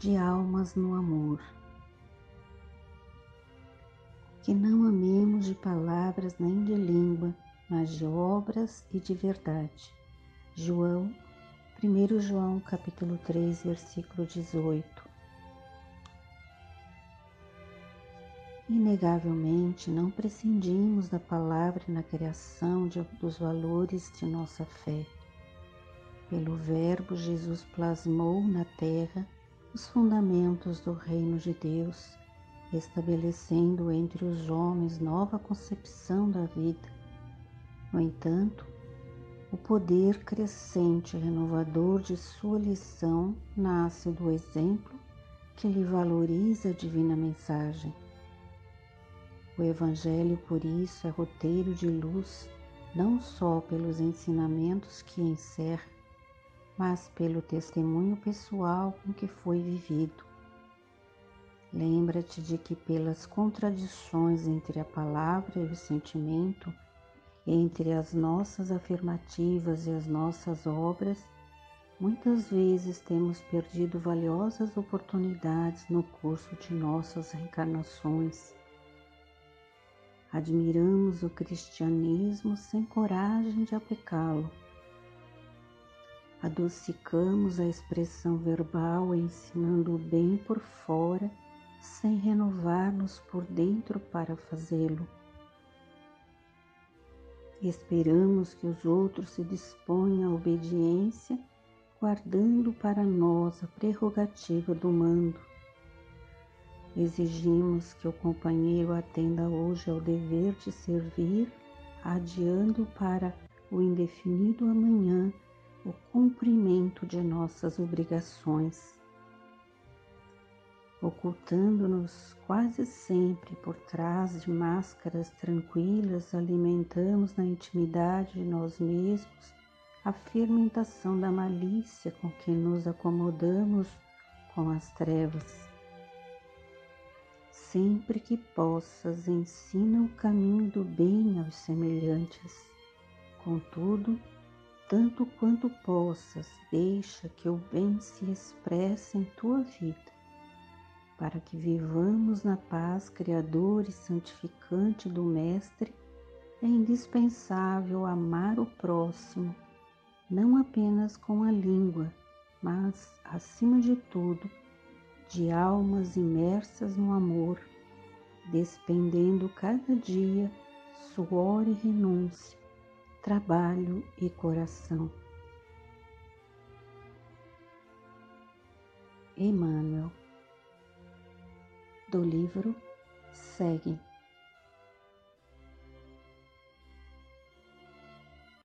de almas no amor. Que não amemos de palavras nem de língua, mas de obras e de verdade. João, 1 João capítulo 3, versículo 18. Inegavelmente, não prescindimos da palavra na criação de, dos valores de nossa fé. Pelo Verbo, Jesus plasmou na terra os fundamentos do reino de Deus, estabelecendo entre os homens nova concepção da vida. No entanto, o poder crescente e renovador de sua lição nasce do exemplo que lhe valoriza a divina mensagem o Evangelho, por isso, é roteiro de luz, não só pelos ensinamentos que encerra, mas pelo testemunho pessoal com que foi vivido. Lembra-te de que, pelas contradições entre a palavra e o sentimento, entre as nossas afirmativas e as nossas obras, muitas vezes temos perdido valiosas oportunidades no curso de nossas reencarnações Admiramos o cristianismo sem coragem de aplicá-lo. Adocicamos a expressão verbal ensinando o bem por fora, sem renovar-nos por dentro para fazê-lo. Esperamos que os outros se disponham à obediência, guardando para nós a prerrogativa do mando. Exigimos que o companheiro atenda hoje ao dever de servir, adiando para o indefinido amanhã o cumprimento de nossas obrigações. Ocultando-nos quase sempre por trás de máscaras tranquilas, alimentamos na intimidade de nós mesmos a fermentação da malícia com que nos acomodamos com as trevas sempre que possas, ensina o caminho do bem aos semelhantes. Contudo, tanto quanto possas, deixa que o bem se expresse em tua vida, para que vivamos na paz criadora e santificante do Mestre. É indispensável amar o próximo, não apenas com a língua, mas, acima de tudo, de almas imersas no amor, despendendo cada dia suor e renúncia, trabalho e coração. Emmanuel, do livro Segue.